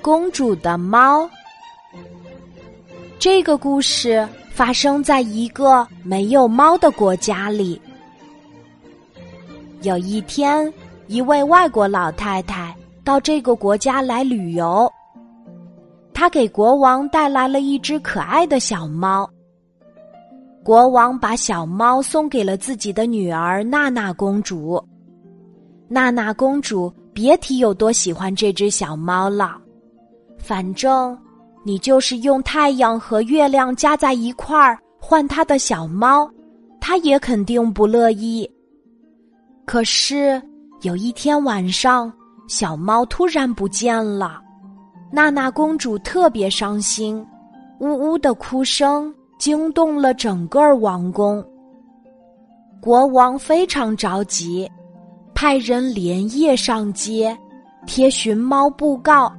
公主的猫。这个故事发生在一个没有猫的国家里。有一天，一位外国老太太到这个国家来旅游，她给国王带来了一只可爱的小猫。国王把小猫送给了自己的女儿娜娜公主。娜娜公主别提有多喜欢这只小猫了。反正你就是用太阳和月亮加在一块儿换它的小猫，它也肯定不乐意。可是有一天晚上，小猫突然不见了，娜娜公主特别伤心，呜呜的哭声。惊动了整个王宫，国王非常着急，派人连夜上街贴寻猫布告。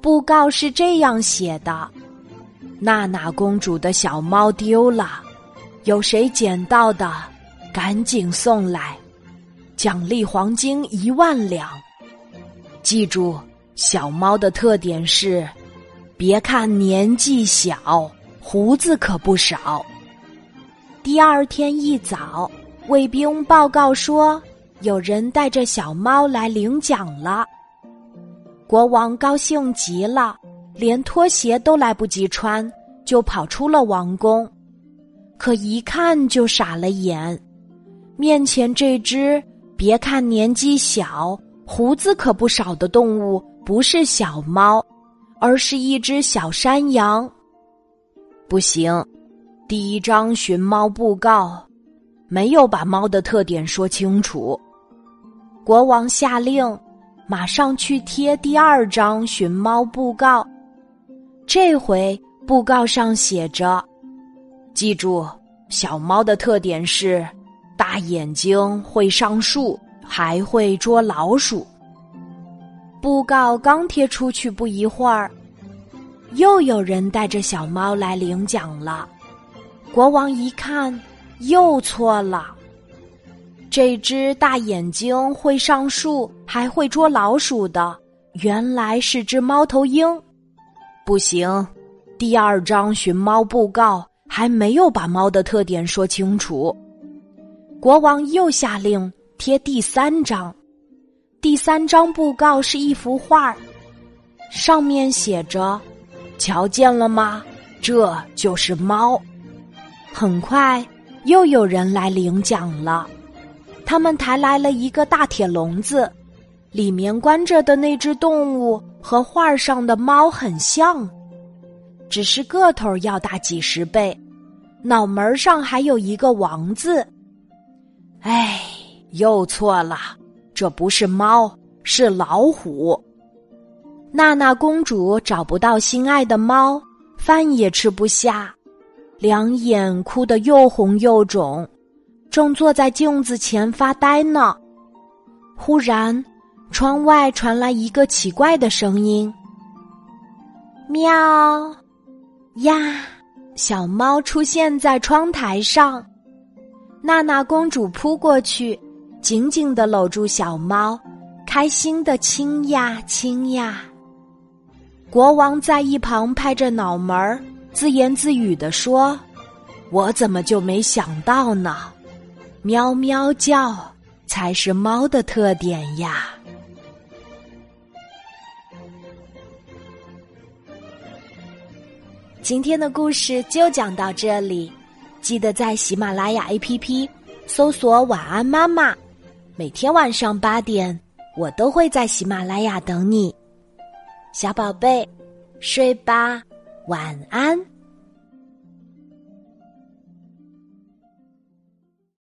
布告是这样写的：“娜娜公主的小猫丢了，有谁捡到的，赶紧送来，奖励黄金一万两。记住，小猫的特点是，别看年纪小。”胡子可不少。第二天一早，卫兵报告说，有人带着小猫来领奖了。国王高兴极了，连拖鞋都来不及穿，就跑出了王宫。可一看就傻了眼，面前这只别看年纪小、胡子可不少的动物，不是小猫，而是一只小山羊。不行，第一张寻猫布告没有把猫的特点说清楚。国王下令，马上去贴第二张寻猫布告。这回布告上写着：“记住，小猫的特点是大眼睛，会上树，还会捉老鼠。”布告刚贴出去不一会儿。又有人带着小猫来领奖了，国王一看，又错了。这只大眼睛会上树还会捉老鼠的，原来是只猫头鹰。不行，第二张寻猫布告还没有把猫的特点说清楚。国王又下令贴第三张，第三张布告是一幅画，上面写着。瞧见了吗？这就是猫。很快，又有人来领奖了。他们抬来了一个大铁笼子，里面关着的那只动物和画上的猫很像，只是个头要大几十倍，脑门上还有一个王字。哎，又错了，这不是猫，是老虎。娜娜公主找不到心爱的猫，饭也吃不下，两眼哭得又红又肿，正坐在镜子前发呆呢。忽然，窗外传来一个奇怪的声音：“喵呀！”小猫出现在窗台上，娜娜公主扑过去，紧紧的搂住小猫，开心的亲呀亲呀。国王在一旁拍着脑门儿，自言自语地说：“我怎么就没想到呢？喵喵叫才是猫的特点呀！”今天的故事就讲到这里，记得在喜马拉雅 APP 搜索“晚安妈妈”，每天晚上八点，我都会在喜马拉雅等你。小宝贝，睡吧，晚安。